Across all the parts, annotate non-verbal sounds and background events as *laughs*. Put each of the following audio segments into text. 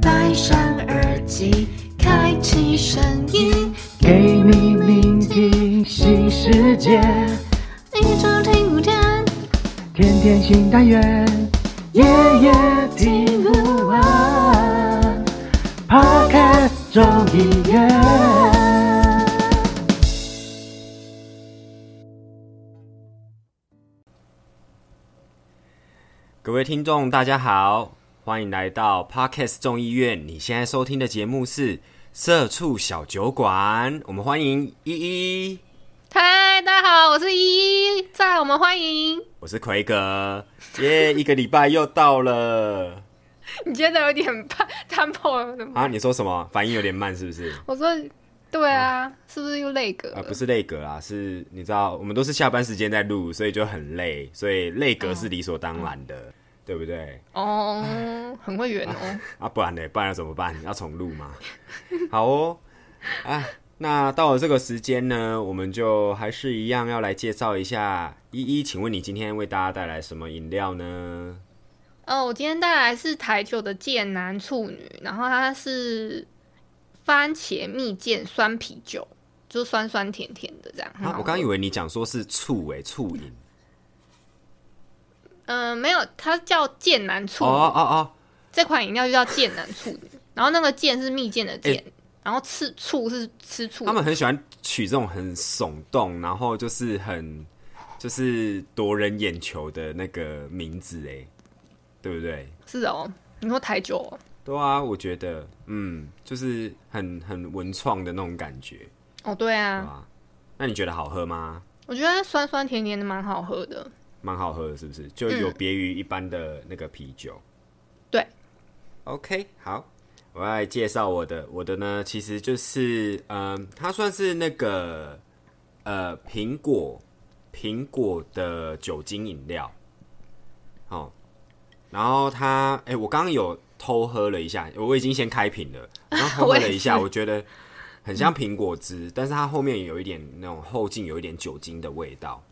戴上耳机，开启声音，给你聆听新世界，一周听五天。天天新单元，夜夜听不完。Podcast 众议院。各位听众，大家好，欢迎来到 parkest 众议院。你现在收听的节目是《社畜小酒馆》，我们欢迎依依，嗨，大家好，我是依依，再来我们欢迎。我是奎哥，耶、一个礼拜又到了 *laughs* 你觉得有点怕 tempo？啊！你说什么？反应有点慢是不是？我说，对啊，是不是又累格了？啊，不是累格啊，是你知道，我们都是下班时间在录，所以就很累，所以累格是理所当然的，对不对？哦，很会圆哦。*laughs* 啊，不然呢？不然要怎么办？要重录吗？*laughs* 好哦，啊，那到了这个时间呢，我们就还是一样要来介绍一下依依。请问你今天为大家带来什么饮料呢？哦，我今天带来是台酒的剑男处女，然后它是番茄蜜饯酸啤酒，就是酸酸甜甜的这样。啊，喝我刚以为你讲说是醋诶、醋饮。嗯、没有，它叫剑南醋哦，哦哦，这款饮料就叫剑南醋。然后那个剑是蜜饯的剑，哎然后吃醋是吃醋。他们很喜欢取这种很耸动，然后就是很就是夺人眼球的那个名字哎，对不对？是哦，你说台酒、哦？对啊，我觉得嗯，就是很很文创的那种感觉，哦，对对啊，那你觉得好喝吗？我觉得酸酸甜甜的蛮好喝的。蛮好喝的，是不是？就有别于一般的那个啤酒。对，OK，好，我要来介绍我的，我的呢，其实就是，嗯、它算是那个呃苹果苹果的酒精饮料，哦，然后它，哎、我刚刚有偷喝了一下，我已经先开瓶了，*laughs* 然后偷喝了一下，我觉得很像苹果汁，但是它后面有一点那种后劲，有一点酒精的味道。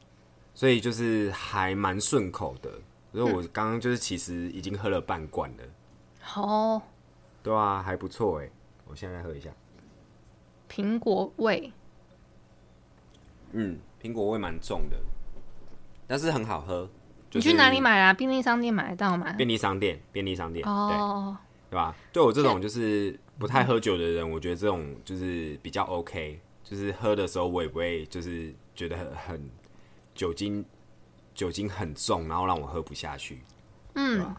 所以就是还蛮顺口的。所以我刚刚就是其实已经喝了半罐了，哦，对啊，还不错哎。我现在喝一下，苹果味。嗯，苹果味蛮重的，但是很好喝。就是你去哪里？买啊？便利商店买得到吗？便利商店，便利商店，对哦，对吧？对我这种就是不太喝酒的人，我觉得这种就是比较 OK，就是喝的时候我也不会就是觉得很很酒精酒精很重，然后让我喝不下去。嗯，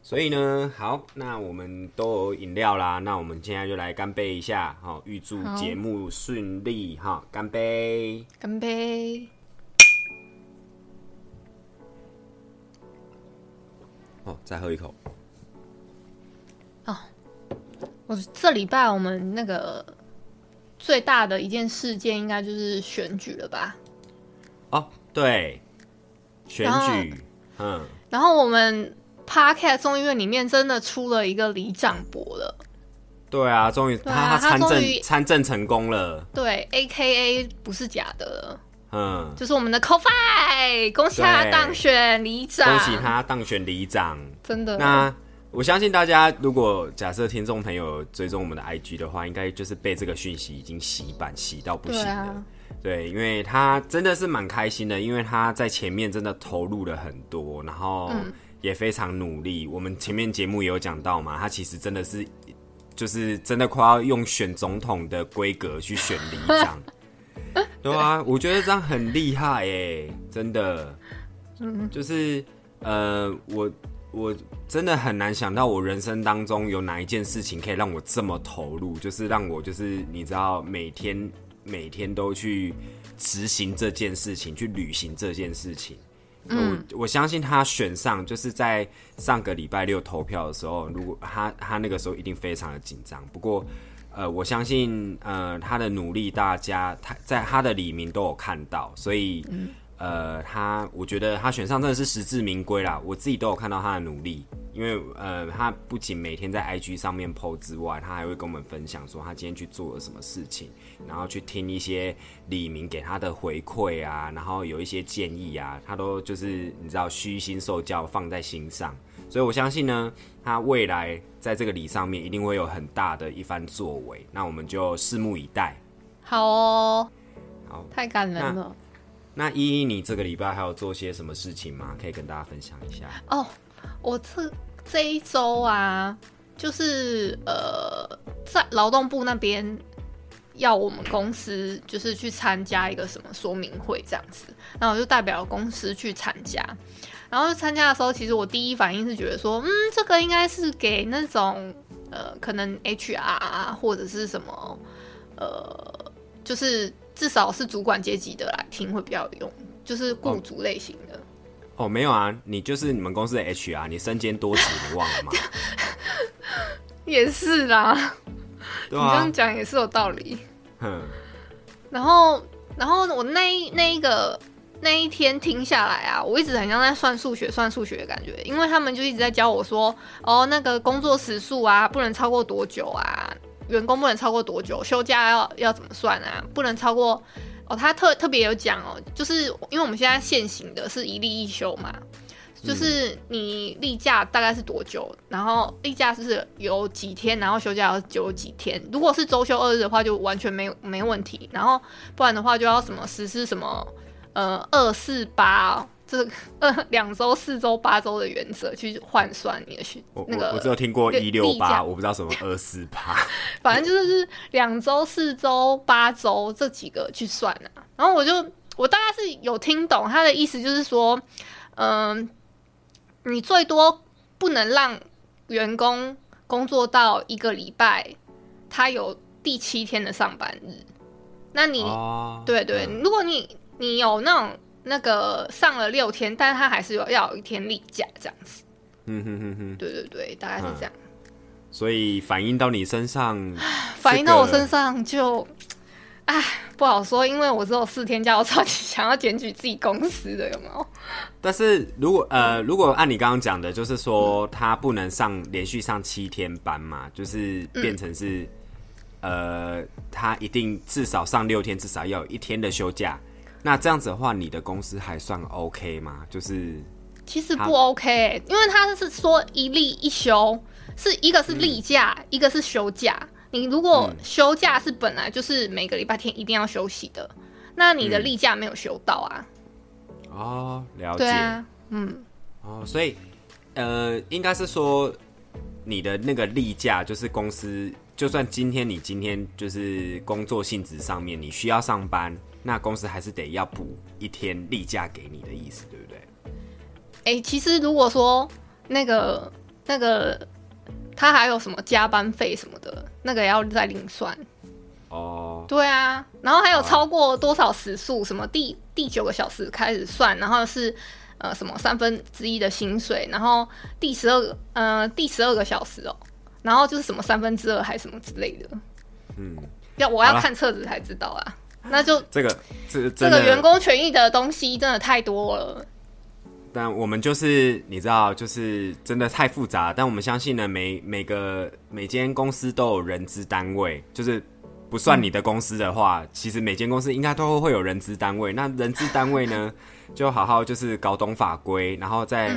所以呢，好，那我们都有饮料啦，那我们现在就来干杯一下，好，预祝好节目顺利，哈，干杯！干杯！哦，再喝一口。哦我这礼拜我们那个最大的一件事件，应该就是选举了吧？哦，对，选举，嗯，然后我们 Podcast 众议院里面真的出了一个里长伯了，对啊，终于他参他终于政参政成功了，对，A K A 不是假的了，嗯，就是我们的 CoFi，恭喜他对当选里长，恭喜他当选里长。真的。那我相信大家，如果假设听众朋友追踪我们的 IG 的话，应该就是被这个讯息已经洗版洗到不行了。啊，对，因为他真的是蛮开心的，因为他在前面真的投入了很多，然后嗯。也非常努力。我们前面节目也有讲到嘛，他其实真的是就是真的快要用选总统的规格去选里长，*laughs* 对啊，我觉得这样很厉害耶，真的，嗯。就是呃，我我真的很难想到我人生当中有哪一件事情可以让我这么投入，就是让我就是你知道每天每天都去执行这件事情，去履行这件事情。嗯我我相信他选上，就是在上个礼拜六投票的时候，如果他他那个时候一定非常的紧张。不过，呃，我相信呃他的努力，大家他在他的里面都有看到，所以、呃他我觉得他选上真的是实至名归啦。我自己都有看到他的努力，因为呃他不仅每天在 IG 上面 PO 之外，他还会跟我们分享说他今天去做了什么事情，然后去听一些李明给他的回馈啊，然后有一些建议啊，他都就是你知道虚心受教，放在心上。所以我相信呢，他未来在这个礼上面一定会有很大的一番作为。那我们就拭目以待。好哦，好，太感人了。那依依，你这个礼拜还有做些什么事情吗？可以跟大家分享一下。哦，我这这一周啊，就是呃，在劳动部那边要我们公司就是去参加一个什么说明会这样子，然后我就代表公司去参加。然后参加的时候，其实我第一反应是觉得说，嗯，这个应该是给那种呃，可能 HR 啊，或者是什么呃。就是至少是主管阶级的来听会比较有用，就是雇主类型的。哦，没有啊，你就是你们公司的 HR，你身兼多职，你忘了吗？*laughs* 也是啦，你这样讲也是有道理。嗯。然后，然后我那那一个那一天听下来啊，我一直很像在算数学，算数学的感觉，因为他们就一直在教我说，哦，那个工作时数啊，不能超过多久啊。员工不能超过多久？休假要要怎么算啊？不能超过哦。他特特别有讲哦，就是因为我们现在现行的是一例一休嘛，就是你例假大概是多久？然后例假是有几天，然后休假要有几天。如果是周休二日的话，就完全没没问题。然后不然的话，就要什么实施什么呃二四八。这 *laughs* 呃两周、四周、八周的原则去换算你的训那个，我只有听过一六八，我不知道什么二四八，*laughs* 反正就是两周、四周、八周这几个去算啊。然后我就我大概是有听懂他的意思，就是说，嗯，你最多不能让员工工作到一个礼拜，他有第七天的上班日。那你对对，如果你你有那种。那个上了六天，但是他还是有要有一天例假这样子。嗯哼哼哼，对对对，大概是这样。所以反映到你身上，*sighs* 反映到我身上就，唉，不好说，因为我只有四天假，我超级 *laughs* 想要检举自己公司的，有没有？但是如果呃，如果按你刚刚讲的，就是说他不能上连续上七天班嘛，就是变成是呃，他一定至少上六天，至少要有一天的休假。那这样子的话，你的公司还算 OK 吗？就是其实不 OK，因为他是说一例一休，是一个是例假，一个是休假。你如果休假是本来就是每个礼拜天一定要休息的，那你的例假没有休到啊？哦，了解。嗯。哦，所以呃，应该是说你的那个例假，就是公司就算今天你今天就是工作性质上面你需要上班。那公司还是得要补一天例假给你的意思，对不对？哎，其实如果说那个那个他还有什么加班费什么的，那个要再另算。哦，对啊，然后还有超过多少时数，什么第第九个小时开始算，然后是呃什么三分之一的薪水，然后第十二个呃第十二个小时哦，然后就是什么三分之二还是什么之类的。嗯，要我要看册子才知道啊。*laughs* 那就这个这这个员工权益的东西真的太多了。但我们就是你知道，就是真的太复杂。但我们相信呢，每每个每间公司都有人资单位，就是不算你的公司的话，其实每间公司应该都会有人资单位。那人资单位呢，*laughs* 就好好就是搞懂法规，然后再。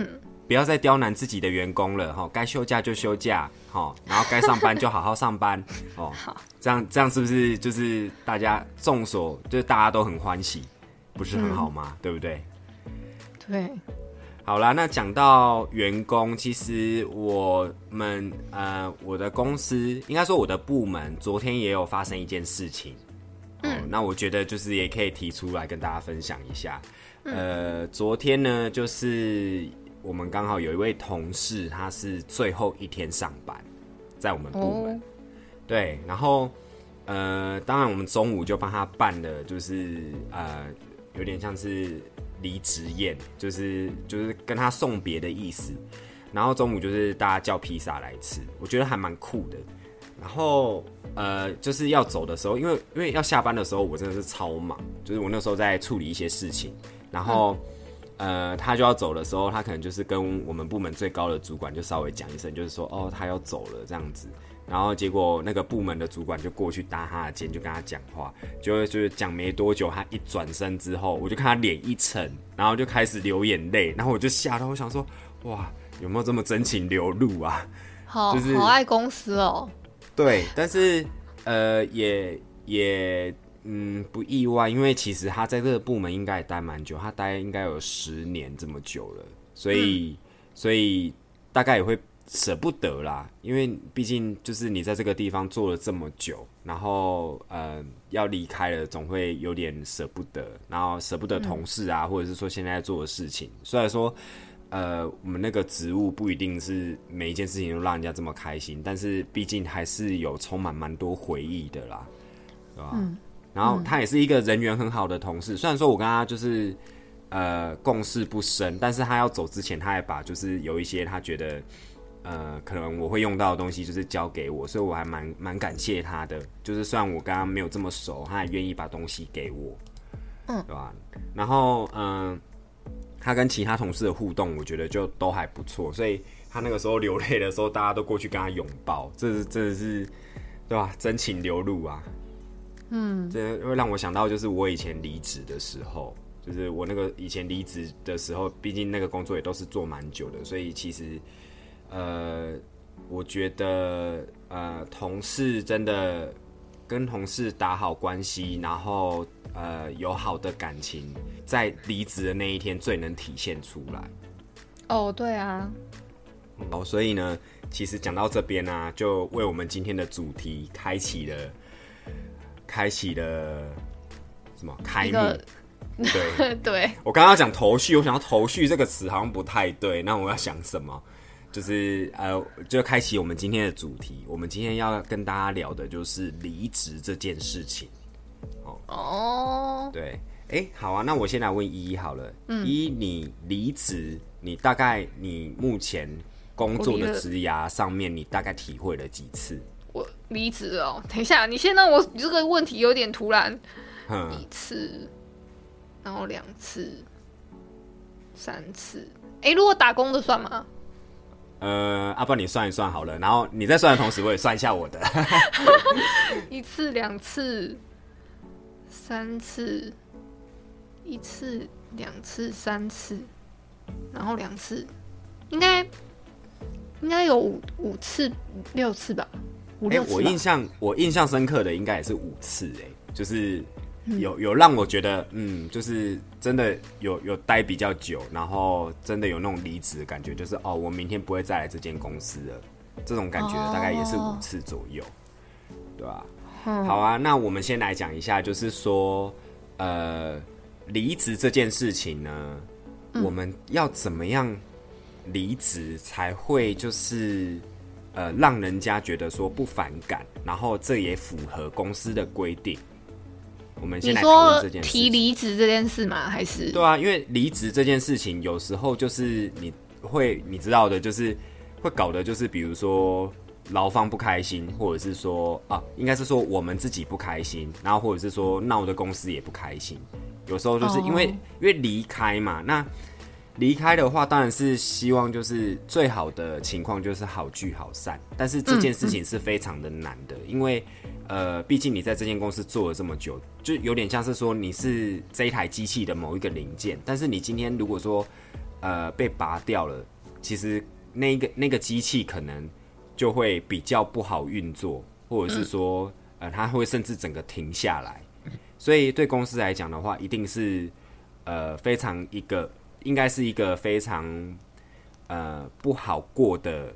不要再刁难自己的员工了哈，该休假就休假哈，然后该上班就好好上班 *laughs* 哦。好，这样这样是不是就是大家众所就是大家都很欢喜，不是很好吗？对不对？对。好啦，那讲到员工，其实我们呃，我的公司应该说我的部门昨天也有发生一件事情，嗯，那我觉得就是也可以提出来跟大家分享一下。呃，昨天呢就是。我们刚好有一位同事，他是最后一天上班，在我们部门。对，然后呃，当然我们中午就帮他办了，就是呃，有点像是离职宴，就是就是跟他送别的意思。然后中午就是大家叫披萨来吃，我觉得还蛮酷的。然后呃，就是要走的时候，因为因为要下班的时候，我真的是超忙，就是我那时候在处理一些事情，然后。呃，他就要走的时候，他可能就是跟我们部门最高的主管就稍微讲一声，就是说哦，他要走了这样子。然后结果那个部门的主管就过去搭他的肩，就跟他讲话，就就是讲没多久，他一转身之后，我就看他脸一沉，然后就开始流眼泪，然后我就吓到，我想说哇，有没有这么真情流露啊？好就是好爱公司哦。对，但是呃，也也嗯不意外，因为其实他在这个部门应该也待蛮久，他待应该有十年这么久了，所以、所以大概也会舍不得啦，因为毕竟就是你在这个地方做了这么久，然后呃要离开了，总会有点舍不得，然后舍不得同事啊，或者是说现在做的事情，虽然说。呃，我们那个职务不一定是每一件事情都让人家这么开心，但是毕竟还是有充满蛮多回忆的啦，对吧？然后他也是一个人缘很好的同事，虽然说我跟他就是呃共事不深，但是他要走之前，他还把就是有一些他觉得呃可能我会用到的东西，就是交给我，所以我还蛮蛮感谢他的。就是虽然我跟他没有这么熟，他也愿意把东西给我，嗯对吧？然后嗯。他跟其他同事的互动，我觉得就都还不错，所以他那个时候流泪的时候，大家都过去跟他拥抱，这是真的是，对吧？真情流露啊，嗯，这会让我想到就是我以前离职的时候，就是我那个以前离职的时候，毕竟那个工作也都是做蛮久的，所以其实，呃，我觉得呃，同事真的跟同事打好关系，然后呃有好的感情，在离职的那一天最能体现出来。哦，对啊，哦，所以呢，其实讲到这边呢、就为我们今天的主题开启了，开启了什么开幕？*laughs* 对，对，我刚刚讲头绪，我想到头绪这个词好像不太对，那我要想什么？就是呃，就开启我们今天的主题。我们今天要跟大家聊的就是离职这件事情。哦，对，哎、好啊，那我先来问依依好了。嗯，依依，你离职，你大概你目前工作的职涯上面，你大概体会了几次？我离职了哦。等一下，你先让我这个问题有点突然，一次，然后两次，三次。哎、如果打工的算吗？呃，阿、啊、不然你算一算好了，然后你在算的同时，我也算一下我的。*laughs* 一次、两次、三次，一次、两次、三次，然后两次，应该应该有五五次、六次吧，五哎、六次吧。我印象我印象深刻的应该也是五次、哎，就是嗯。有有让我觉得，嗯，就是真的有有待比较久，然后真的有那种离职的感觉，就是哦，我明天不会再来这间公司了，这种感觉哦大概也是五次左右，对吧、嗯。好啊，那我们先来讲一下，就是说，呃，离职这件事情呢，嗯。我们要怎么样离职才会就是呃让人家觉得说不反感，然后这也符合公司的规定。我们先你来讨论说这件事提。离职这件事吗？还是对啊，因为离职这件事情，有时候就是你会你知道的，就是会搞得就是比如说劳方不开心，或者是说啊，应该是说我们自己不开心，然后或者是说闹的公司也不开心。有时候就是因为、哦因为离开嘛，那离开的话，当然是希望就是最好的情况就是好聚好散，但是这件事情是非常的难的，因为呃，毕竟你在这间公司做了这么久，就有点像是说你是这一台机器的某一个零件，但是你今天如果说呃被拔掉了，其实那个那个机器可能就会比较不好运作，或者是说、呃它会甚至整个停下来，所以对公司来讲的话，一定是呃非常一个应该是一个非常呃不好过的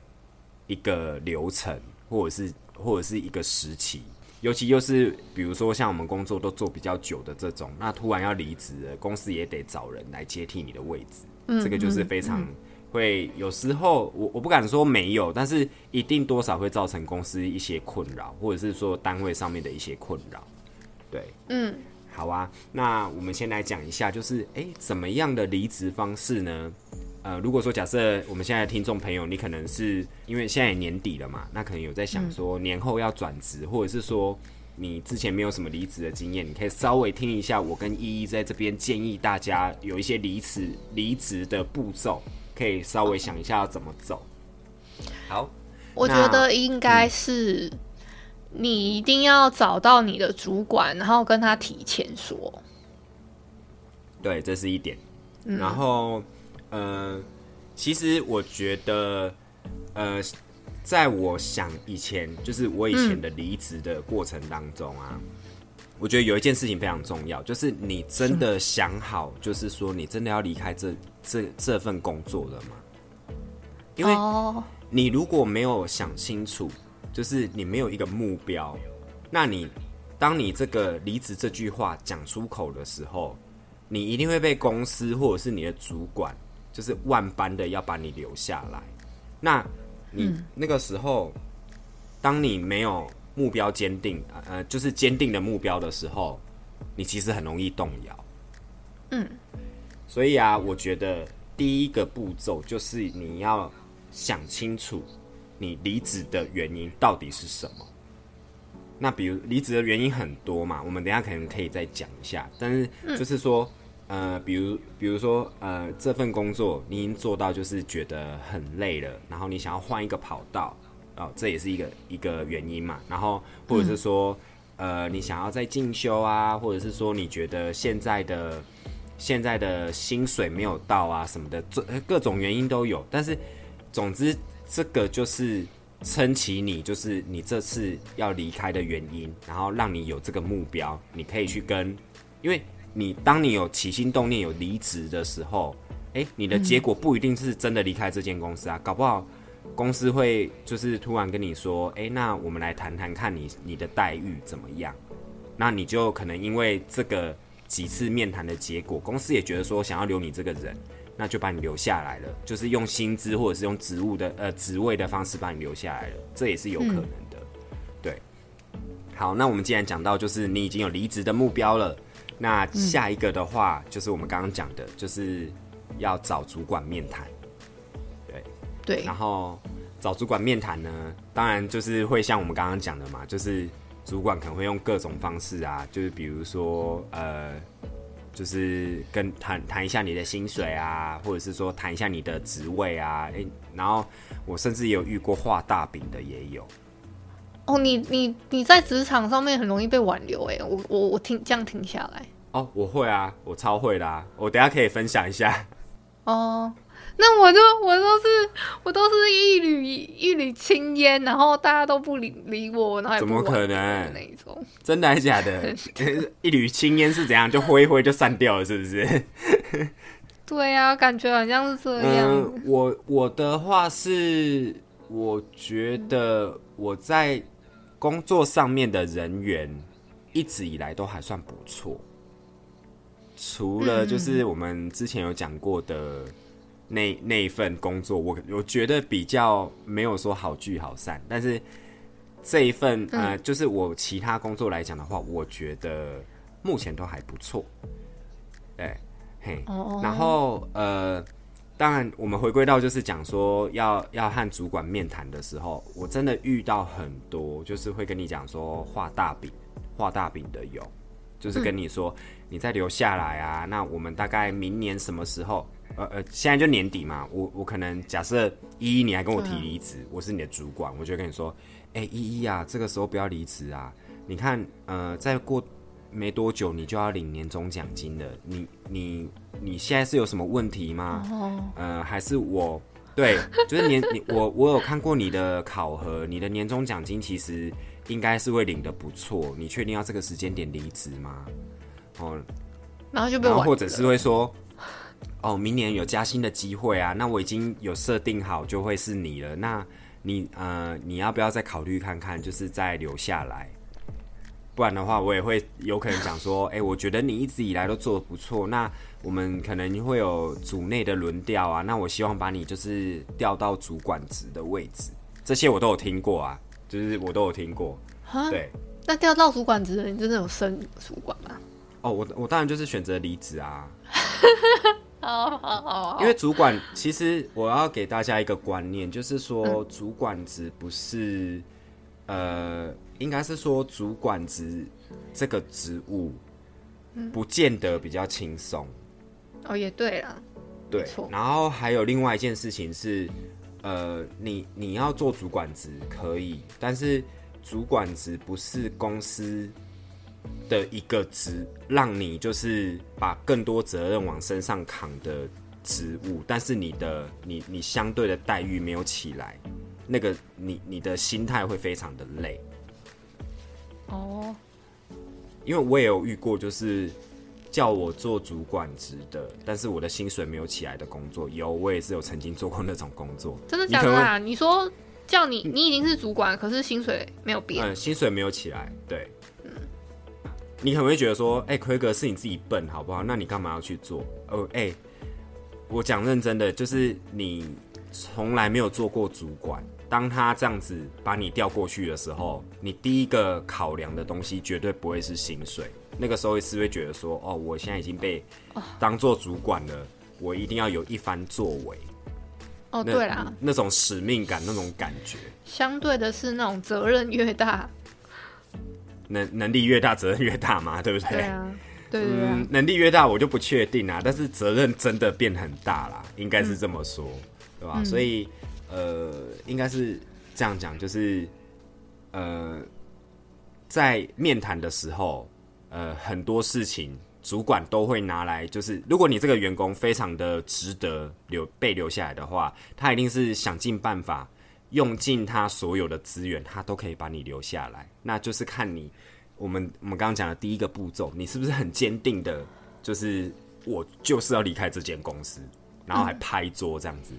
一个流程，或者是或者是一个时期。尤其又是比如说像我们工作都做比较久的这种，那突然要离职了，公司也得找人来接替你的位置，这个就是非常会有时候我我不敢说没有，但是一定多少会造成公司一些困扰，或者是说单位上面的一些困扰。对，嗯，好啊，那我们先来讲一下，就是诶，怎么样的离职方式呢？呃，如果说假设我们现在的听众朋友，你可能是因为现在也年底了嘛，那可能有在想说年后要转职，或者是说你之前没有什么离职的经验，你可以稍微听一下我跟依依在这边建议大家有一些离职离职的步骤，可以稍微想一下要怎么走。好，我觉得应该是你一定要找到你的主管，然后跟他提前说。对，这是一点。然后，呃，其实我觉得，呃，在我想以前，就是我以前的离职的过程当中啊，我觉得有一件事情非常重要，就是你真的想好，就是说你真的要离开这这这份工作了吗？因为你如果没有想清楚，就是你没有一个目标，那你当你这个离职这句话讲出口的时候，你一定会被公司或者是你的主管，就是万般的要把你留下来。那你那个时候，当你没有目标坚定，呃，就是坚定的目标的时候，你其实很容易动摇。嗯，所以啊，我觉得第一个步骤就是你要想清楚，你离职的原因到底是什么。那比如离职的原因很多嘛，我们等下可能可以再讲一下。但是就是说，呃，比如比如说，呃，这份工作你已经做到就是觉得很累了，然后你想要换一个跑道，哦，这也是一个一个原因嘛。然后或者是说，呃，你想要再进修啊，或者是说你觉得现在的现在的薪水没有到啊什么的，这各种原因都有。但是总之，这个就是。撑起你，就是你这次要离开的原因，然后让你有这个目标，你可以去跟，因为你当你有起心动念有离职的时候，哎，你的结果不一定是真的离开这间公司啊，搞不好公司会就是突然跟你说，哎，那我们来谈谈看你你的待遇怎么样，那你就可能因为这个几次面谈的结果，公司也觉得说想要留你这个人。那就把你留下来了，就是用薪资或者是用职务的呃职位的方式把你留下来了，这也是有可能的。对，好，那我们既然讲到就是你已经有离职的目标了，那下一个的话就是我们刚刚讲的，就是要找主管面谈。对对，然后找主管面谈呢，当然就是会像我们刚刚讲的嘛，就是主管可能会用各种方式啊，就是比如说呃。就是跟谈谈一下你的薪水啊，或者是说谈一下你的职位啊，诶，然后我甚至也有遇过画大饼的也有。哦，你你你在职场上面很容易被挽留哎，我我我停这样停下来。哦，我会啊，我超会啦，我等下可以分享一下。哦。那我就我都是我都是一缕一缕青烟，然后大家都不理理我，然后怎么可能那一种？真的还是假的？*laughs* 一缕青烟是怎样？就挥一挥就散掉了，是不是？对呀，感觉好像是这样。我我的话是，我觉得我在工作上面的人缘一直以来都还算不错，除了就是我们之前有讲过的。那那一份工作，我我觉得比较没有说好聚好散，但是这一份呃，就是我其他工作来讲的话，我觉得目前都还不错。对，嘿，然后呃，当然我们回归到就是讲说要要和主管面谈的时候，我真的遇到很多，就是会跟你讲说画大饼画大饼的有，就是跟你说你再留下来啊，那我们大概明年什么时候？呃呃，现在就年底嘛，我我可能假设依依你还跟我提离职，我是你的主管，我就跟你说，哎依依啊，这个时候不要离职啊，你看呃再过没多久你就要领年终奖金了，你你你现在是有什么问题吗？呃还是我对，*laughs* 就是年你我我有看过你的考核，你的年终奖金其实应该是会领的不错，你确定要这个时间点离职吗？哦，然后就被或者是会说。哦，明年有加薪的机会啊！那我已经有设定好，就会是你了。那你呃，你要不要再考虑看看，就是再留下来？不然的话，我也会有可能讲说，哎，我觉得你一直以来都做的不错。那我们可能会有组内的轮调啊。那我希望把你就是调到主管职的位置。这些我都有听过啊，就是我都有听过。对，那调到主管职的，你真的有升主管吗？哦，我我当然就是选择离职啊。*laughs* 好好好，因为主管其实我要给大家一个观念，就是说主管职不是，呃，应该是说主管职这个职务，不见得比较轻松。哦，也对了，对。然后还有另外一件事情是，呃，你你要做主管职可以，但是主管职不是公司。的一个职，让你就是把更多责任往身上扛的职务，但是你的你你相对的待遇没有起来，那个你你的心态会非常的累。哦，因为我也有遇过，就是叫我做主管职的，但是我的薪水没有起来的工作，有我也是有曾经做过那种工作。真的假的啊？你说叫你你已经是主管，可是薪水没有变？嗯，薪水没有起来，对。你可能会觉得说，哎，奎哥是你自己笨，好不好？那你干嘛要去做？哦，哎，我讲认真的，就是你从来没有做过主管。当他这样子把你调过去的时候，你第一个考量的东西绝对不会是薪水。那个时候是会觉得说，哦，我现在已经被当做主管了，我一定要有一番作为。哦，对啦，那种使命感，那种感觉，相对的是那种责任越大，能能力越大，责任越大嘛，*laughs* 对不对？对啊，对对对，能力越大，我就不确定啊。但是责任真的变很大啦，应该是这么说，对吧？所以。呃，应该是这样讲，就是呃，在面谈的时候，呃，很多事情主管都会拿来，就是如果你这个员工非常的值得留被留下来的话，他一定是想尽办法，用尽他所有的资源，他都可以把你留下来。那就是看你，我们我们刚刚讲的第一个步骤，你是不是很坚定的，就是我就是要离开这间公司，然后还拍桌这样子。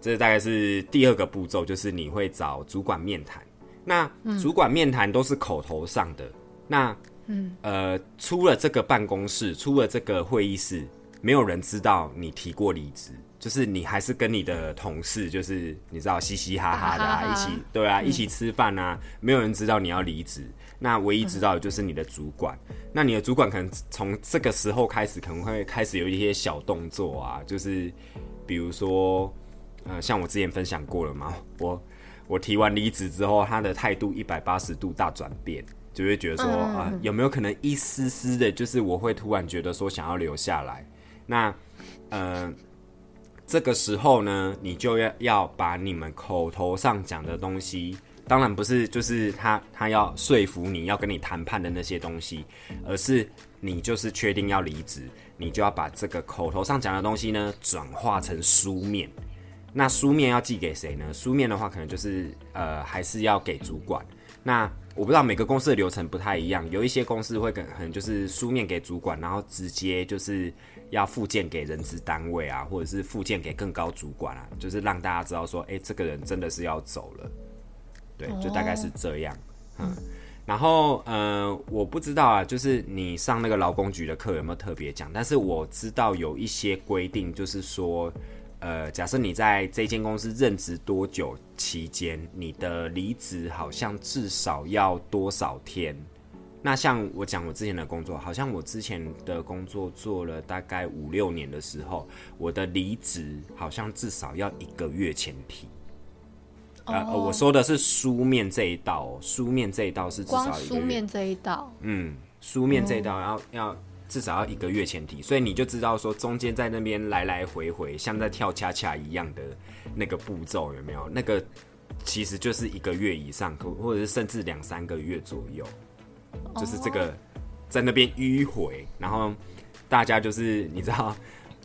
这大概是第二个步骤，就是你会找主管面谈。那主管面谈都是口头上的。那嗯呃，出了这个办公室，出了这个会议室，没有人知道你提过离职。就是你还是跟你的同事，就是你知道嘻嘻哈哈的啊，*laughs* 一起对啊，一起吃饭啊，没有人知道你要离职。那唯一知道的就是你的主管。那你的主管可能从这个时候开始，可能会开始有一些小动作啊，就是比如说。呃，像我之前分享过了嘛，我我提完离职之后，他的态度一百八十度大转变，就会觉得说啊，有没有可能一丝丝的，就是我会突然觉得说想要留下来。那呃，这个时候呢，你就要要把你们口头上讲的东西，当然不是就是他他要说服你要跟你谈判的那些东西，而是你就是确定要离职，你就要把这个口头上讲的东西呢，转化成书面。那书面要寄给谁呢？书面的话，可能就是呃，还是要给主管。那我不知道每个公司的流程不太一样，有一些公司会可能就是书面给主管，然后直接就是要附件给人资单位啊，或者是附件给更高主管啊，就是让大家知道说，哎，这个人真的是要走了。对，就大概是这样。嗯，然后呃，我不知道啊，就是你上那个劳工局的课有没有特别讲？但是我知道有一些规定，就是说。呃，假设你在这间公司任职多久期间，你的离职好像至少要多少天？那像我讲我之前的工作，好像我之前的工作做了大概五六年的时候，我的离职好像至少要一个月前提。呃，我说的是书面这一道，书面这一道是至少书面这一道，嗯，书面这一道要要。至少要一个月前提，所以你就知道说中间在那边来来回回像在跳恰恰一样的那个步骤有没有？那个其实就是一个月以上，或者是甚至两三个月左右，就是这个在那边迂回，然后大家就是你知道，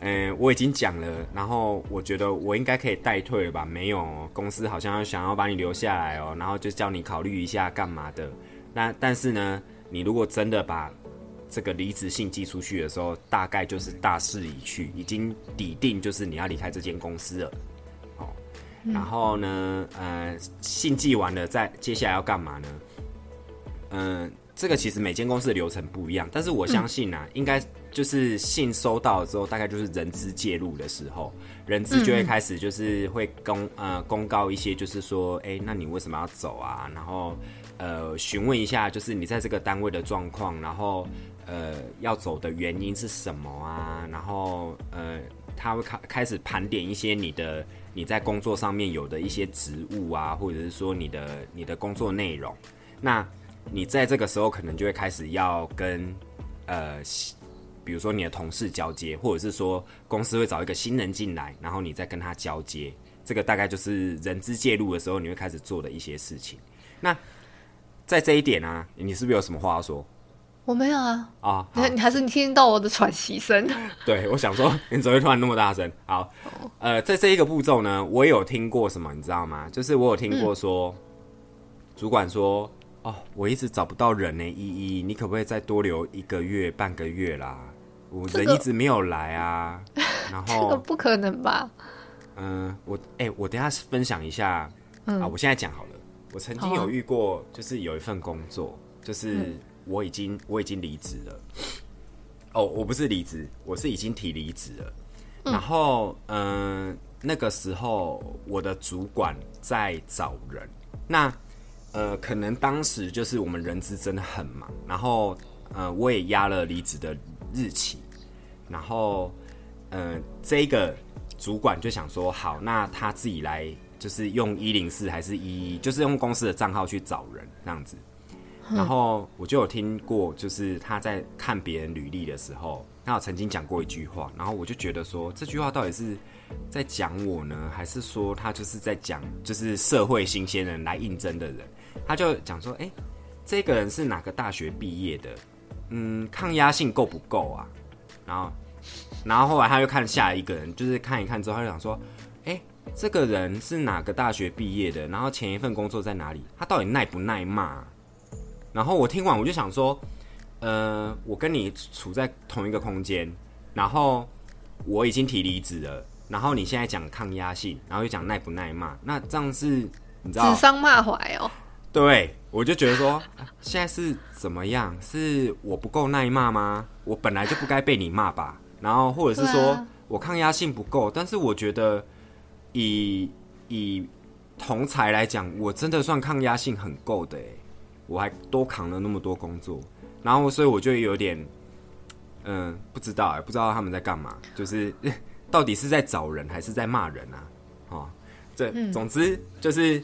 嗯，我已经讲了，然后我觉得我应该可以代退了吧？没有，公司好像想要把你留下来哦，然后就叫你考虑一下干嘛的。那但是呢，你如果真的把这个离职信寄出去的时候，大概就是大势已去，已经抵定，就是你要离开这间公司了。哦，然后呢，呃，信寄完了，再接下来要干嘛呢？嗯，这个其实每间公司的流程不一样，但是我相信啊，应该就是信收到了之后，大概就是人资介入的时候，人资就会开始就是会公呃公告一些，就是说，哎，那你为什么要走啊？然后呃询问一下，就是你在这个单位的状况，然后。呃，要走的原因是什么啊？然后呃，他会开开始盘点一些你的你在工作上面有的一些职务啊，或者是说你的你的工作内容。那你在这个时候可能就会开始要跟呃，比如说你的同事交接，或者是说公司会找一个新人进来，然后你再跟他交接。这个大概就是人资介入的时候你会开始做的一些事情。那在这一点呢，你是不是有什么话要说？我没有啊。啊，你你还是你听到我的喘息声？*laughs* 对，我想说你怎么会突然那么大声？好，呃，在这一个步骤呢，我也有听过什么，你知道吗？就是我有听过说，主管说，哦，我一直找不到人呢，依依，你可不可以再多留一个月、半个月啦？我人一直没有来啊。*laughs* 然后这个，不可能吧？嗯、我哎、我等一下分享一下、嗯啊，我现在讲好了。我曾经有遇过，就是有一份工作，就是我已经我已经离职了。哦，我不是离职，我是已经提离职了。然后，嗯、那个时候我的主管在找人，那呃，可能当时就是我们人资真的很忙，然后呃，我也压了离职的日期，然后呃，这个主管就想说，好，那他自己来，就是用一零四还是一，就是用公司的账号去找人这样子。然后我就有听过，就是他在看别人履历的时候，他有曾经讲过一句话，然后我就觉得说，这句话到底是在讲我呢，还是说他就是在讲就是社会新鲜人来应征的人？*laughs* 他就讲说，哎、这个人是哪个大学毕业的？嗯，抗压性够不够啊？然后，然后后来他又看下一个人，就是看一看之后，他就想说，哎、这个人是哪个大学毕业的？然后前一份工作在哪里？他到底耐不耐骂、然后我听完我就想说，呃，我跟你处在同一个空间，然后我已经提离职了，然后你现在讲抗压性，然后又讲耐不耐骂，那这样是你知道指？桑骂槐哦。对，我就觉得说，啊 *laughs* 现在是怎么样？是我不够耐骂吗？我本来就不该被你骂吧？然后或者是说、啊我抗压性不够，但是我觉得以以同才来讲，我真的算抗压性很够的诶，我还多扛了那么多工作，然后所以我就有点，嗯，不知道哎，不知道他们在干嘛，就是 *laughs* 到底是在找人还是在骂人啊？哦，这总之就是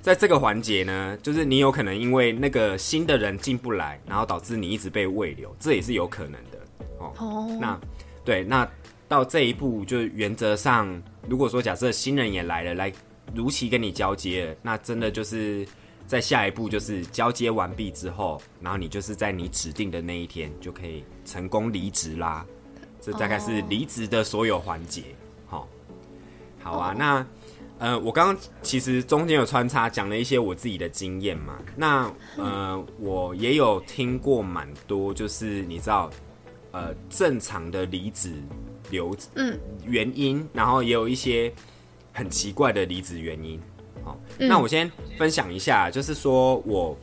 在这个环节呢，就是你有可能因为那个新的人进不来，然后导致你一直被未留，这也是有可能的哦。哦，那对，那到这一步，就原则上，如果说假设新人也来了，来如期跟你交接，那真的就是在下一步就是交接完毕之后，然后你就是在你指定的那一天就可以成功离职啦。这大概是哦离职的所有环节。好、好啊，那。呃，我刚刚其实中间有穿插讲了一些我自己的经验嘛。那呃，我也有听过蛮多，就是你知道，呃，正常的离职流嗯原因，然后也有一些很奇怪的离职原因。好，嗯。那我先分享一下，就是说我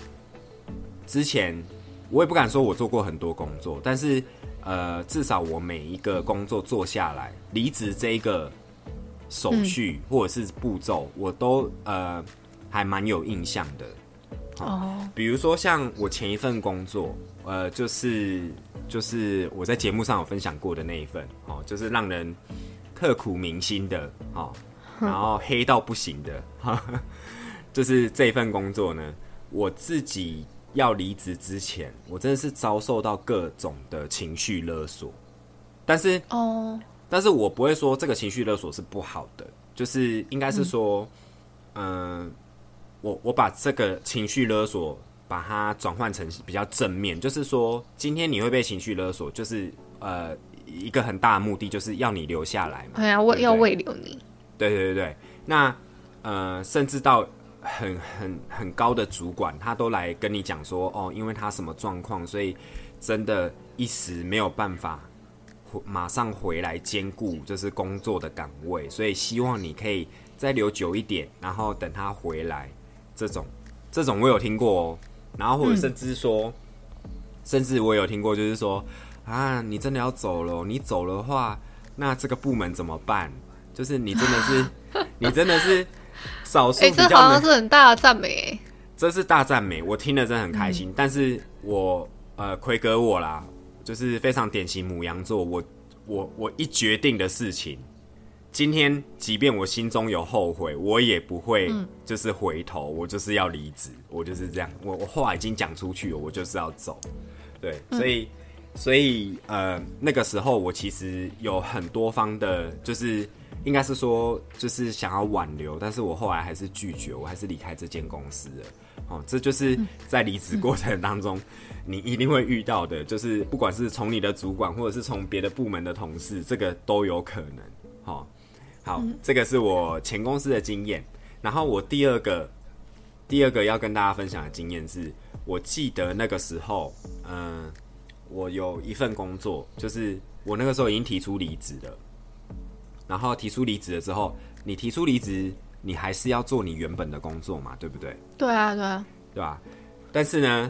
之前我也不敢说我做过很多工作，但是呃，至少我每一个工作做下来，离职这一个手续或者是步骤，我都呃还蛮有印象的。哦，比如说像我前一份工作，呃，就是就是我在节目上有分享过的那一份，哦，就是让人刻骨铭心的，哦，然后黑到不行的，哈，*laughs* 就是这份工作呢，我自己要离职之前，我真的是遭受到各种的情绪勒索，但是哦，但是我不会说这个情绪勒索是不好的，就是应该是说，嗯、我我把这个情绪勒索把它转换成比较正面，就是说，今天你会被情绪勒索，就是呃一个很大的目的就是要你留下来嘛，对啊，我要慰留你。对对对对，那呃，甚至到很很很高的主管，他都来跟你讲说，哦，因为他什么状况，所以真的一时没有办法马上回来兼顾就是工作的岗位，所以希望你可以再留久一点，然后等他回来。这种这种我有听过哦，然后或者甚至说，甚至我有听过，就是说啊，你真的要走了，你走的话，那这个部门怎么办？就是你真的是，*laughs* 你真的是少数哎、比较能这好像是很大的赞美哎。这是大赞美，我听了真的很开心。但是我呃，奎哥我啦，就是非常典型母羊座，我我我一决定的事情，今天即便我心中有后悔，我也不会就是回头，我就是要离职，我就是这样。我我话已经讲出去了，我就是要走。对，所以、所以呃，那个时候我其实有很多方的，就是应该是说，就是想要挽留，但是我后来还是拒绝，我还是离开这间公司了。哦，这就是在离职过程当中，你一定会遇到的，就是不管是从你的主管，或者是从别的部门的同事，这个都有可能。好，好，这个是我前公司的经验。然后我第二个，第二个要跟大家分享的经验是，我记得那个时候，嗯，我有一份工作，就是我那个时候已经提出离职了。然后提出离职了之后，你提出离职。你还是要做你原本的工作嘛，对不对？对啊，对啊，对吧？但是呢，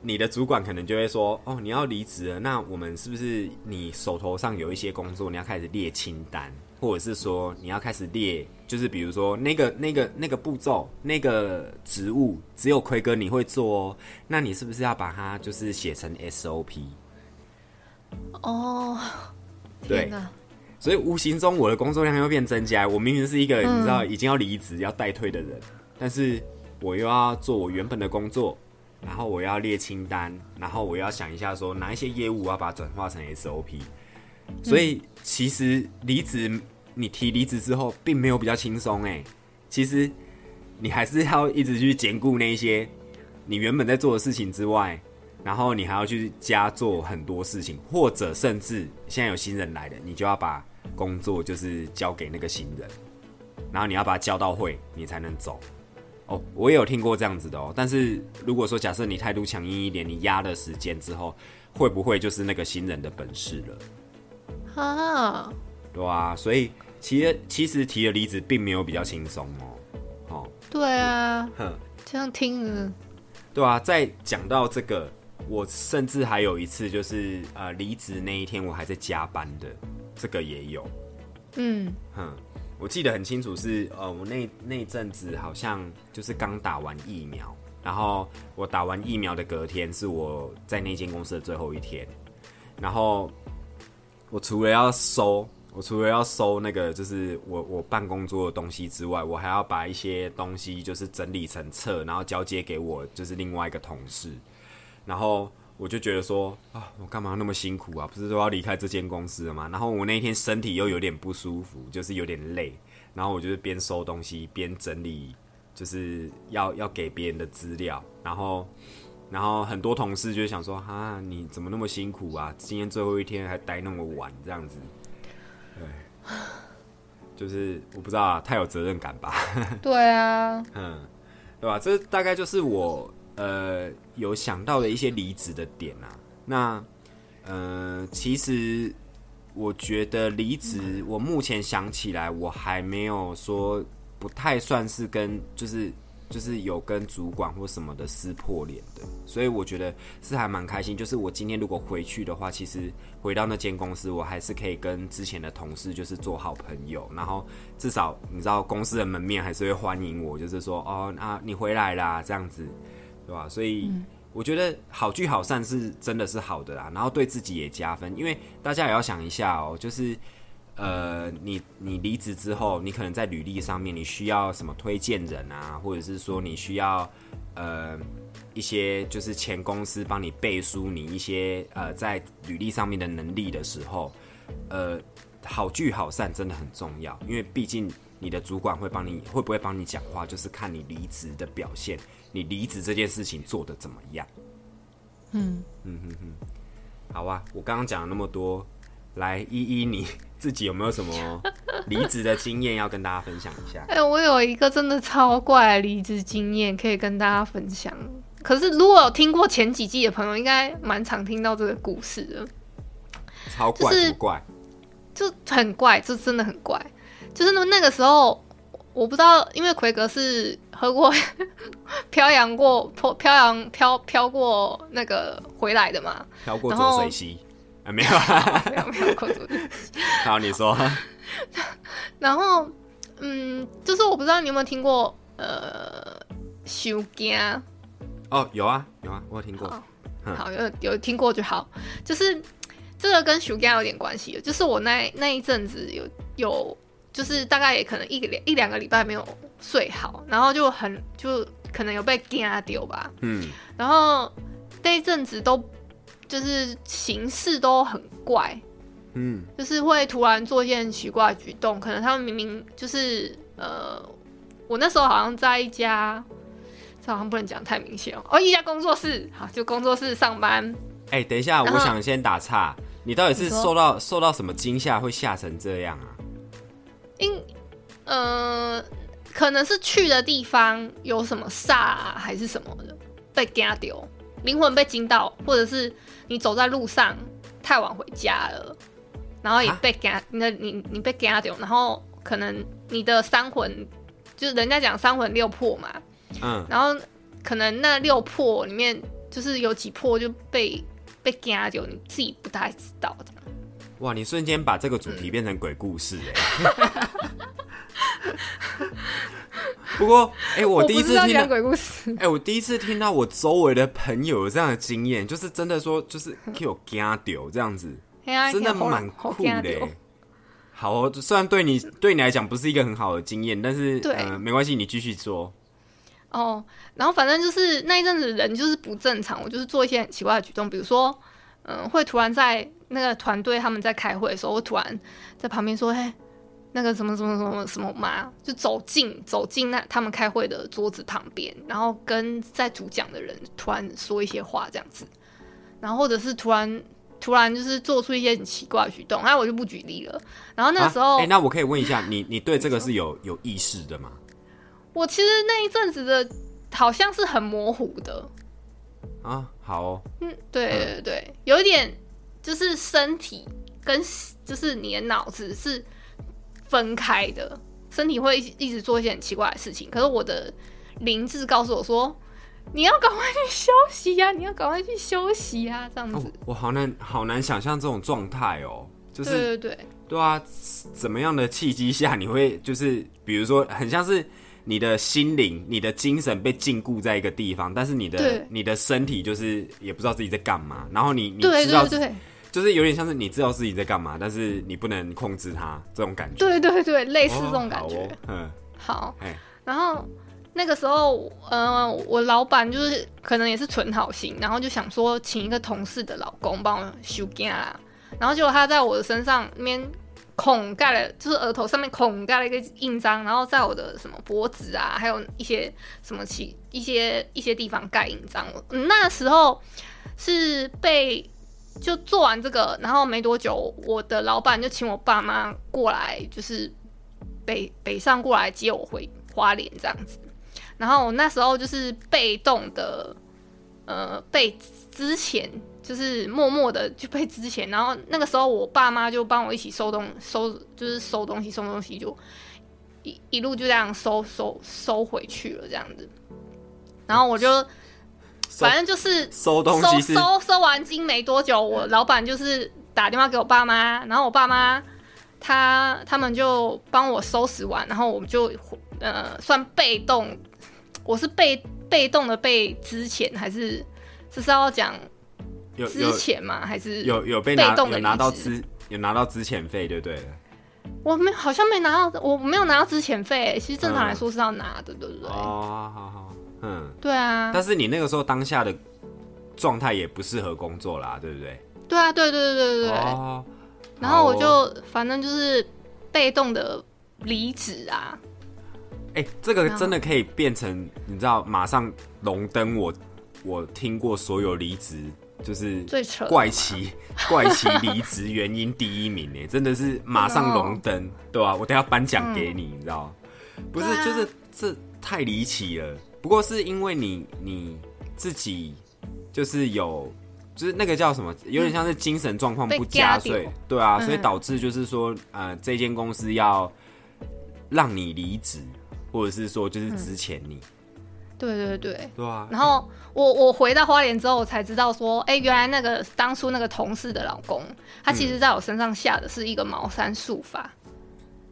你的主管可能就会说：“哦，你要离职了，那我们是不是你手头上有一些工作，你要开始列清单，或者是说你要开始列，就是比如说那个、那个、那个步骤、那个职务，只有奎哥你会做哦，那你是不是要把它就是写成 SOP？” 哦，对。所以无形中我的工作量又变增加。我明明是一个你知道已经要离职要代退的人，但是我又要做我原本的工作，然后我要列清单，然后我要想一下说哪一些业务我要把它转化成 SOP。所以其实离职，你提离职之后，并没有比较轻松哎。其实你还是要一直去兼顾那些你原本在做的事情之外，然后你还要去加做很多事情，或者甚至现在有新人来的，你就要把。工作就是交给那个新人，然后你要把他教到会，你才能走。哦，我也有听过这样子的哦。但是如果说假设你态度强硬一点，你压了时间之后，会不会就是那个新人的本事了？啊，对啊。所以其实其实提了离职并没有比较轻松哦。哦，对啊。哼，这样听了。对啊，在讲到这个，我甚至还有一次就是呃离职那一天，我还在加班的。这个也有，嗯，哼，我记得很清楚，是呃，我那那阵子好像就是刚打完疫苗，然后我打完疫苗的隔天是我在那间公司的最后一天，然后我除了要收，我除了要收那个就是我我办公桌的东西之外，我还要把一些东西就是整理成册，然后交接给我就是另外一个同事，然后。我就觉得说啊，我干嘛那么辛苦啊？不是说要离开这间公司了吗？然后我那一天身体又有点不舒服，就是有点累。然后我就是边收东西边整理，就是要要给别人的资料。然后，然后很多同事就想说啊，你怎么那么辛苦啊？今天最后一天还待那么晚，这样子。对，就是我不知道啊，太有责任感吧？对啊，嗯，对吧？这大概就是我。呃，有想到的一些离职的点啊，那呃，其实我觉得离职，我目前想起来，我还没有说不太算是跟就是就是有跟主管或什么的撕破脸的，所以我觉得是还蛮开心。就是我今天如果回去的话，其实回到那间公司，我还是可以跟之前的同事就是做好朋友，然后至少你知道公司的门面还是会欢迎我，就是说哦啊你回来啦这样子。对吧？所以我觉得好聚好散是真的是好的啦，然后对自己也加分，因为大家也要想一下哦，就是呃，你你离职之后，你可能在履历上面你需要什么推荐人啊，或者是说你需要呃一些就是前公司帮你背书你一些呃在履历上面的能力的时候，呃，好聚好散真的很重要，因为毕竟你的主管会帮你会不会帮你讲话，就是看你离职的表现。你离职这件事情做的怎么样？嗯嗯哼哼，好啊，我刚刚讲了那么多，来依依你自己有没有什么离职的经验要跟大家分享一下？哎，我有一个真的超怪离职经验可以跟大家分享。可是如果有听过前几季的朋友，应该蛮常听到这个故事的。超怪，怪，就很怪，就真的很怪。就是那那个时候，我不知道，因为奎格是。喝过，*laughs* 漂洋过，漂漂洋漂漂过那个回来的嘛？漂过浊水溪啊？没有，*laughs* 没有没有过浊水溪。好，你说。*laughs* 然后，嗯，就是我不知道你有没有听过，呃，休假。哦，有啊，有啊，我有听过。好，有有听过就好。就是这个跟休假有点关系就是我那那一阵子有有。就是大概也可能一两一两个礼拜没有睡好，然后就很就可能有被惊丢吧。嗯，然后那一阵子都就是形式都很怪，嗯，就是会突然做一件奇怪的举动。可能他们明明就是呃，我那时候好像在一家这好像不能讲太明显哦。哦，一家工作室，好，就工作室上班。哎、等一下，我想先打岔，你到底是受到受到什么惊吓会吓成这样啊？因呃，可能是去的地方有什么煞、啊、还是什么的，被惊丢，灵魂被惊到，或者是你走在路上太晚回家了，然后也啊？被惊，你的你你被惊丢，然后可能你的三魂，就是人家讲三魂六魄嘛，嗯，然后可能那六魄里面就是有几魄就被被惊丢，你自己不太知道这样。哇，你瞬间把这个主题变成鬼故事哎、*laughs* 不过，哎、我第一次听到，鬼故事，*laughs* 哎、我第一次听到我周围的朋友有这样的经验，就是真的说，就是给我惊丢这样子，真的蛮酷的、欸。好哦，虽然对你对你来讲不是一个很好的经验，但是对呃，没关系，你继续做。哦，然后反正就是那一阵子人就是不正常，我就是做一些很奇怪的举动，比如说，嗯、会突然在那个团队他们在开会的时候，我突然在旁边说，嘿，那个什么什么什么什么妈，就走进走进那他们开会的桌子旁边，然后跟在主讲的人突然说一些话这样子，然后或者是突然突然就是做出一些很奇怪的举动，那我就不举例了。然后那时候，哎、那我可以问一下，你你对这个是有有意识的吗？我其实那一阵子的好像是很模糊的，啊，好哦，嗯，对对对，有一点就是身体跟就是你的脑子是分开的，身体会一一直做一些很奇怪的事情，可是我的灵智告诉我说，你要赶快去休息呀、你要赶快去休息呀、这样哦子。我好难好难想象这种状态哦，就是对对对，对啊，怎么样的契机下你会就是比如说很像是你的心灵、你的精神被禁锢在一个地方，但是你的你的身体就是也不知道自己在干嘛，然后你你对知道对对就是有点像是你知道自己在干嘛，但是你不能控制它这种感觉，对对对，类类似这种感觉。嗯，好哎，然后那个时候，呃，我老板就是可能也是存好心，然后就想说请一个同事的老公帮我修家啦，然后结果他在我的身上那边孔盖了，就是额头上面孔盖了一个印章，然后在我的什么脖子啊，还有一些什么其一些一些地方盖印章。嗯那时候是被就做完这个，然后没多久，我的老板就请我爸妈过来，就是北北上过来接我回花莲这样子。然后我那时候就是被动的，呃，被之前就是默默的就被之前，然后那个时候我爸妈就帮我一起收东收，就是收东西收东西，就一一路就这样收收收回去了这样子。然后我就反正就是收东收收收完金没多久，我老板就是打电话给我爸妈，然后我爸妈他他们就帮我收拾完，然后我们就呃算被动，我是被被动的被之前还是这是要讲之有有前吗？还是有有被动的有拿到资有拿到资遣费，对不对？我没好像没拿到，我没有拿到资遣费，其实正常来说是要拿的，对不对？哦，好好，嗯，对啊，但是你那个时候当下的状态也不适合工作啦，对不对？对啊，对对对对对。哦，然后我就反正就是被动的离职啊，哎、这个真的可以变成你知道，马上荣登我我听过所有离职就是最扯怪奇怪奇离职原因第一名哎，*laughs* 真的是马上荣登，对吧、我等下颁奖给你，你知道？不是，啊。就是这太离奇了。不过是因为你你自己就是有。就是那个叫什么，有点像是精神状况不佳，夹掉所以对啊，嗯。所以导致就是说，呃，这间公司要让你离职，或者是说就是之前你，对对对。对啊，然后我我回到花莲之后，我才知道说，哎，原来那个当初那个同事的老公，他其实在我身上下的是一个茅山术法，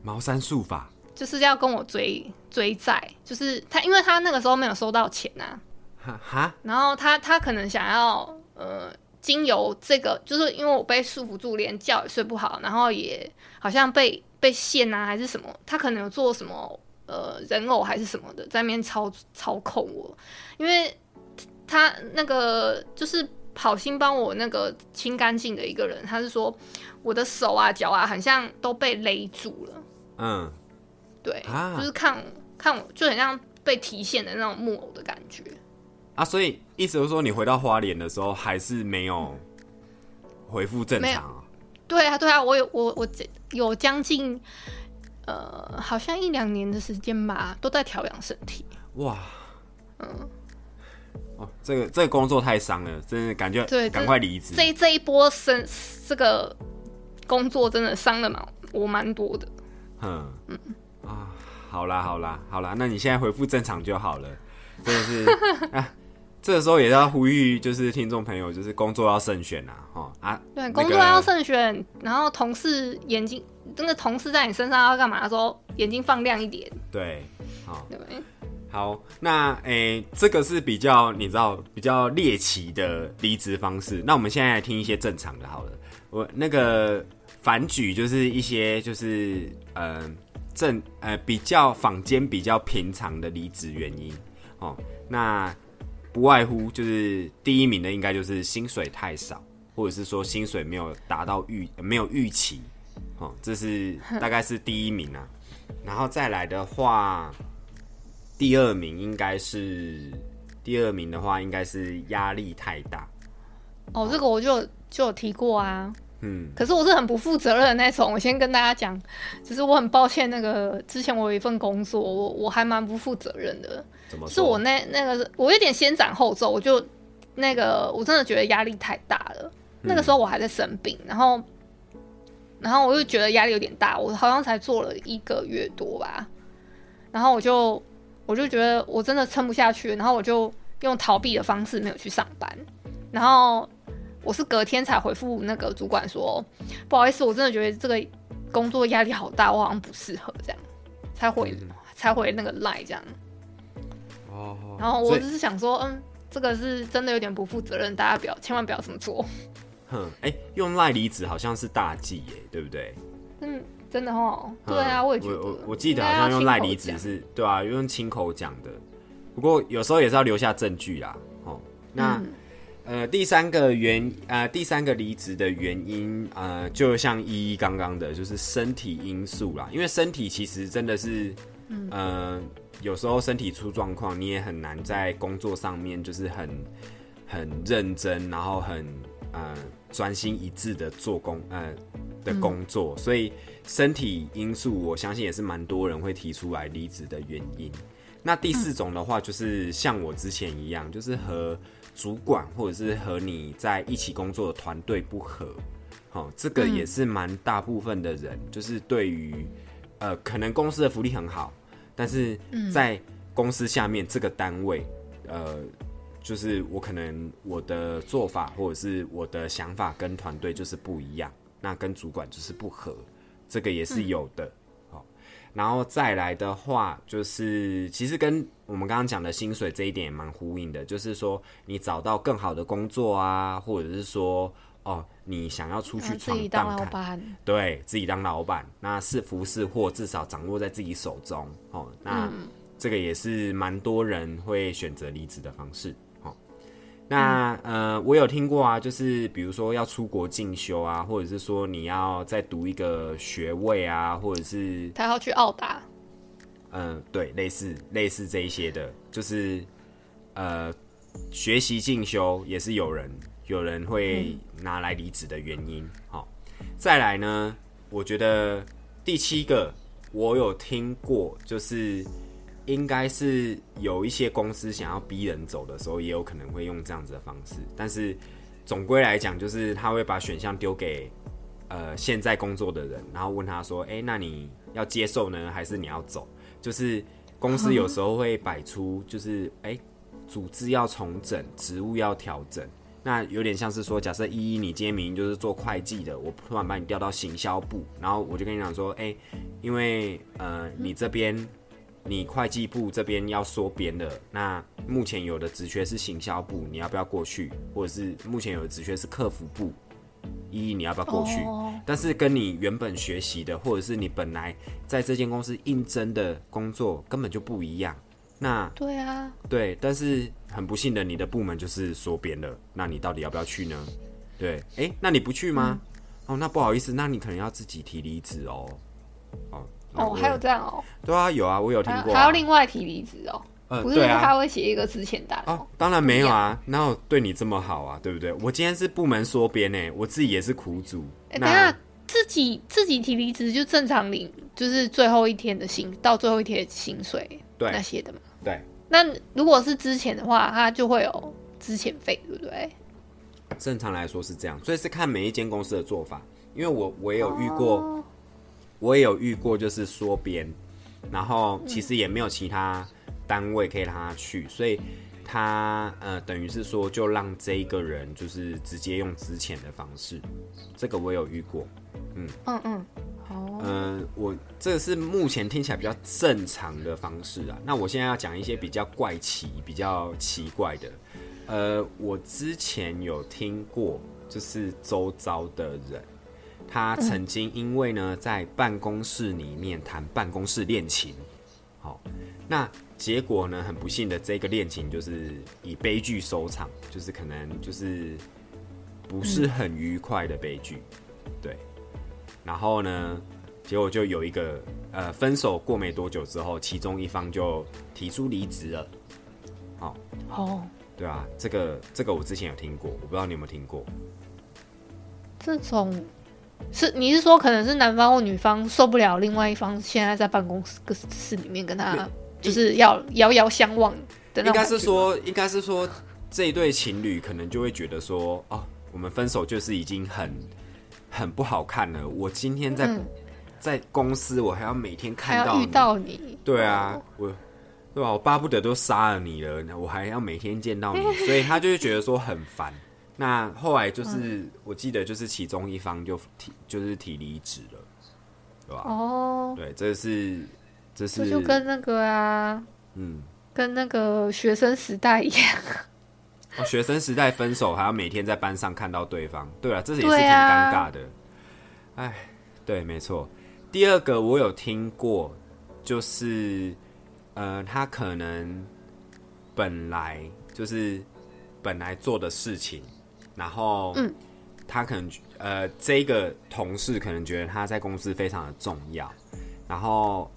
茅山术法，就是要跟我追追债，就是他，因为他那个时候没有收到钱啊，哈哈，然后他他可能想要呃，经由这个，就是因为我被束缚住，连觉也睡不好，然后也好像被被限啊，还是什么，他可能有做什么呃人偶还是什么的，在那边操操控我，因为他那个就是好心帮我那个清干净的一个人，他是说我的手啊脚啊，好像都被勒住了。嗯，对，啊就是看看我就很像被提现的那种木偶的感觉。啊，所以意思就是说，你回到花莲的时候还是没有恢复正常啊？对啊，对啊，我有我我有将近呃，好像一两年的时间吧，都在调养身体。哇，嗯，哦，这个这个工作太伤了，真的感觉对，赶快离职。这这一波生这个工作真的伤了蛮我蛮多的。嗯嗯啊，好啦好啦好啦，那你现在恢复正常就好了，真的是 *laughs* 啊。这个时候也要呼吁，就是听众朋友，就是工作要慎选呐，哈啊，对，工作要慎选，然后同事眼睛，那个同事在你身上要干嘛的时候，眼睛放亮一点。对，好，对，好，那诶，这个是比较你知道比较猎奇的离职方式。那我们现在来听一些正常的，好了，我那个反举就是一些就是呃正呃比较坊间比较平常的离职原因，哦，那。不外乎就是第一名的，应该就是薪水太少，或者是说薪水没有达到预没有预期，哦，这是大概是第一名啊。然后再来的话，第二名应该是第二名的话，应该是压力太大。哦，这个我就就有提过啊。嗯，可是我是很不负责任的那种。我先跟大家讲，就是我很抱歉，那个之前我有一份工作，我我还蛮不负责任的。是我那那个我有点先斩后奏，我就那个我真的觉得压力太大了。那个时候我还在生病，然后然后我就觉得压力有点大。我好像才做了一个月多吧，然后我就我就觉得我真的撑不下去，然后我就用逃避的方式没有去上班，然后。我是隔天才回复那个主管说，不好意思，我真的觉得这个工作压力好大，我好像不适合这样，才回才回那个赖这样。哦。然后我只是想说，嗯，这个是真的有点不负责任，大家不要千万不要这么做。哼，哎，用赖离子好像是大忌耶，对不对？嗯，真的哦。对啊，我也觉得。我我记得好像用赖离子是对啊，用亲口讲的。不过有时候也是要留下证据啦。哦，那。呃，第三个原呃，第三个离职的原因，呃，就像依依刚刚的，就是身体因素啦。因为身体其实真的是，呃，有时候身体出状况，你也很难在工作上面就是很很认真，然后很呃专心一致的做工呃的工作。所以身体因素，我相信也是蛮多人会提出来离职的原因。那第四种的话，就是像我之前一样，就是和主管或者是和你在一起工作的团队不合，好，这个也是蛮大部分的人，就是对于呃，可能公司的福利很好，但是在公司下面这个单位，呃，就是我可能我的做法或者是我的想法跟团队就是不一样，那跟主管就是不合，这个也是有的。然后再来的话，就是其实跟我们刚刚讲的薪水这一点也蛮呼应的，就是说你找到更好的工作啊，或者是说哦，你想要出去闯荡看，对自己当老板，那是福是祸，至少掌握在自己手中哦。那这个也是蛮多人会选择离职的方式。那呃，我有听过啊，就是比如说要出国进修啊，或者是说你要再读一个学位啊，或者是他要去澳大，嗯，对，类似类似这一些的，就是呃，学习进修也是有人有人会拿来离职的原因。好，再来呢，我觉得第七个我有听过，就是。应该是有一些公司想要逼人走的时候，也有可能会用这样子的方式。但是总归来讲，就是他会把选项丢给呃现在工作的人，然后问他说：“哎，那你要接受呢，还是你要走？”就是公司有时候会摆出，就是哎，组织要重整，职务要调整。那有点像是说，假设依依你今天明明就是做会计的，我突然把你调到行销部，然后我就跟你讲说：“哎，因为呃你这边。”你会计部这边要缩编了，那目前有的职缺是行销部，你要不要过去？或者是目前有的职缺是客服部，依依你要不要过去？但是跟你原本学习的，或者是你本来在这间公司应征的工作根本就不一样。那对啊，对，但是很不幸的，你的部门就是缩编了，那你到底要不要去呢？对，哎，那你不去吗？哦，那不好意思，那你可能要自己提离职哦。哦。哦，还有这样哦？对啊，有啊，我有听过。还要另外提离职哦？呃，不是他会写一个之前单哦，当然没有啊，哪有对你这么好啊，对不对？我今天是部门缩编呢，我自己也是苦主。哎、等下自己自己提离职就正常领，就是最后一天的薪到最后一天的薪水那对些的嘛。对，那如果是之前的话，他就会有之前费，对不对？正常来说是这样，所以是看每一间公司的做法。因为我我也有遇过，哦我也有遇过，就是缩编，然后其实也没有其他单位可以让他去，所以他呃等于是说就让这一个人就是直接用之前的方式，这个我有遇过。嗯嗯，哦，嗯，我这是目前听起来比较正常的方式啊。那我现在要讲一些比较怪奇、比较奇怪的。呃，我之前有听过，就是周遭的人，他曾经因为呢在办公室里面谈办公室恋情，好，那结果呢很不幸的这个恋情就是以悲剧收场，就是可能就是不是很愉快的悲剧，对。然后呢，结果就有一个呃，分手过没多久之后，其中一方就提出离职了。好哦，对啊，这个这个我之前有听过，我不知道你有没有听过。这种是你是说可能是男方或女方受不了另外一方现在在办公室室里面跟他就是要遥遥相望的那种应该是说，应该是说这一对情侣可能就会觉得说，哦，我们分手就是已经很很不好看了。我今天在、嗯在公司，我还要每天看到你，到你，对啊哦，我对吧？我巴不得都杀了你了，我还要每天见到你，*laughs* 所以他就会觉得说很烦。那后来就是，嗯我记得就是其中一方就提就是提离职了，对吧？哦，对，这是这是这就跟那个啊，嗯，跟那个学生时代一样，*laughs* 哦，学生时代分手还要每天在班上看到对方，对啊，这也是挺尴尬的。哎，对，没错。第二个我有听过，就是呃，他可能本来就是本来做的事情，然后嗯。他可能呃，这个同事可能觉得他在公司非常的重要，然后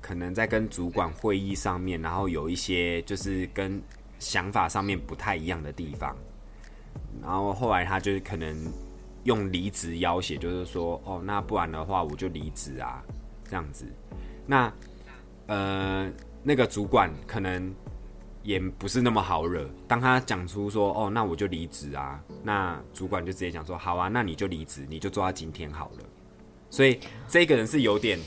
可能在跟主管会议上面，然后有一些就是跟想法上面不太一样的地方，然后后来他就是可能用离职要挟，就是说，哦，那不然的话我就离职啊，这样子。那呃，那个主管可能也不是那么好惹。当他讲出说，哦，那我就离职啊，那主管就直接讲说，好啊，那你就离职，你就做到今天好了。所以这个人是有点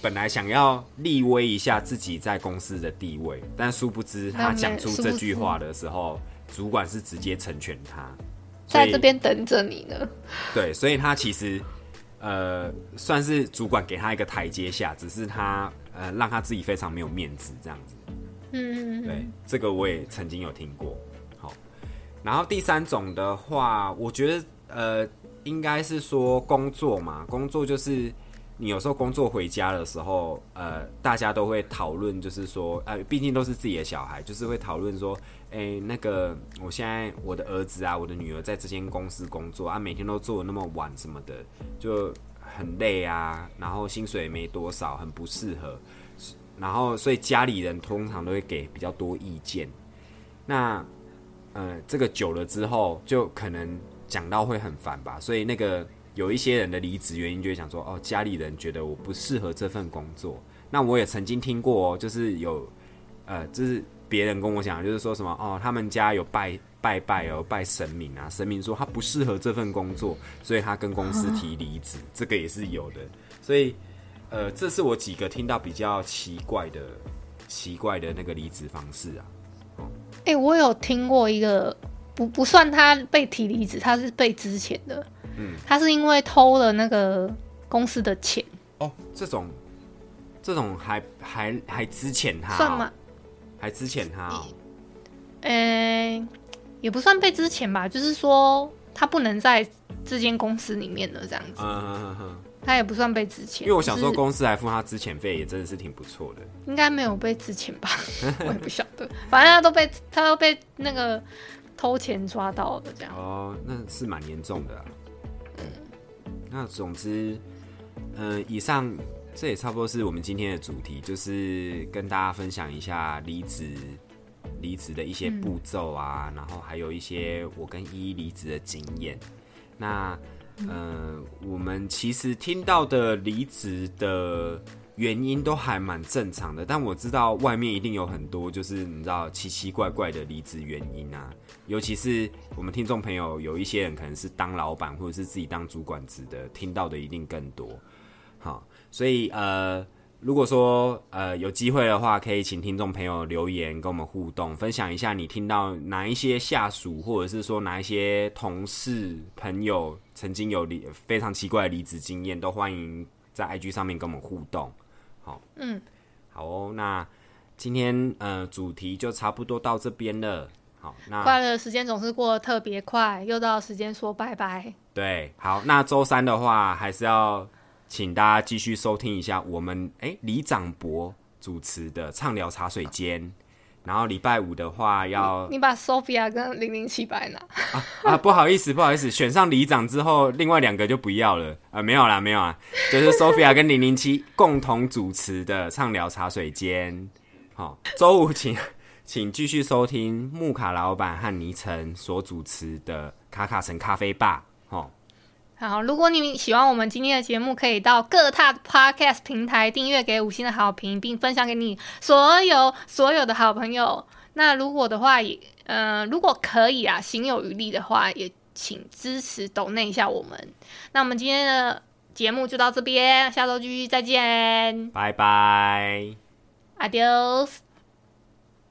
本来想要立威一下自己在公司的地位，但殊不知他讲出这句话的时候，主管是直接成全他。在这边等着你呢。对，所以他其实呃算是主管给他一个台阶下，只是他呃让他自己非常没有面子这样子。嗯，对，这个我也曾经有听过。好，然后第三种的话，我觉得呃应该是说工作嘛，工作就是。你有时候工作回家的时候，呃，大家都会讨论，就是说，呃，毕竟都是自己的小孩，就是会讨论说，哎、那个，我现在我的儿子啊，我的女儿在这间公司工作啊，每天都做的那么晚什么的，就很累啊，然后薪水也没多少，很不适合，然后所以家里人通常都会给比较多意见。那呃，这个久了之后，就可能讲到会很烦吧，所以那个有一些人的离职原因就会讲说，哦，家里人觉得我不适合这份工作。那我也曾经听过、哦，就是有呃，就是别人跟我讲，就是说什么哦，他们家有拜拜拜哦，拜神明啊，神明说他不适合这份工作，所以他跟公司提离职，这个也是有的。所以呃，这是我几个听到比较奇怪的奇怪的那个离职方式啊。哎、我有听过一个，不不算他被提离职，他是被之前的，嗯，他是因为偷了那个公司的钱，哦，这种这种还还还之前他、哦、算吗？还之前他哦，呃、也不算被之前吧，就是说他不能在这间公司里面了，这样子，嗯哼哼哼，他也不算被之前。因为我想说就是公司还付他之前费，也真的是挺不错的。应该没有被之前吧，*laughs* 我也不晓得，反正他都被他都被那个偷钱抓到了这样。哦，那是蛮严重的、啊。嗯，那总之，呃，以上这也差不多是我们今天的主题，就是跟大家分享一下离职、离职的一些步骤啊，然后还有一些我跟依依离职的经验。那呃，我们其实听到的离职的原因都还蛮正常的，但我知道外面一定有很多就是你知道奇奇怪怪的离职原因啊，尤其是我们听众朋友有一些人可能是当老板或者是自己当主管职的，听到的一定更多。好，所以呃，如果说呃有机会的话，可以请听众朋友留言跟我们互动，分享一下你听到哪一些下属或者是说哪一些同事朋友曾经有离非常奇怪的离职经验，都欢迎在 IG 上面跟我们互动。好，嗯，好哦，那今天呃主题就差不多到这边了。好，那快乐的时间总是过得特别快，又到时间说拜拜。对，好，那周三的话还是要请大家继续收听一下我们哎李长博主持的畅聊茶水间。然后礼拜五的话要你把 Sophia 跟零零七摆哪？啊，不好意思，不好意思，选上里长之后，另外两个就不要了啊，没有啦，没有啊，就是 Sophia 跟零零七共同主持的畅聊茶水间。好，周五请 *laughs* 请继续收听木卡老板和倪晨所主持的卡卡城咖啡吧。好，好，如果你们喜欢我们今天的节目，可以到各大 Podcast 平台订阅，给五星的好评，并分享给你所有所有的好朋友。那如果的话，也呃，如果可以啊，行有余力的话，也请支持抖内一下我们。那我们今天的节目就到这边，下周继续再见拜拜。，Adios。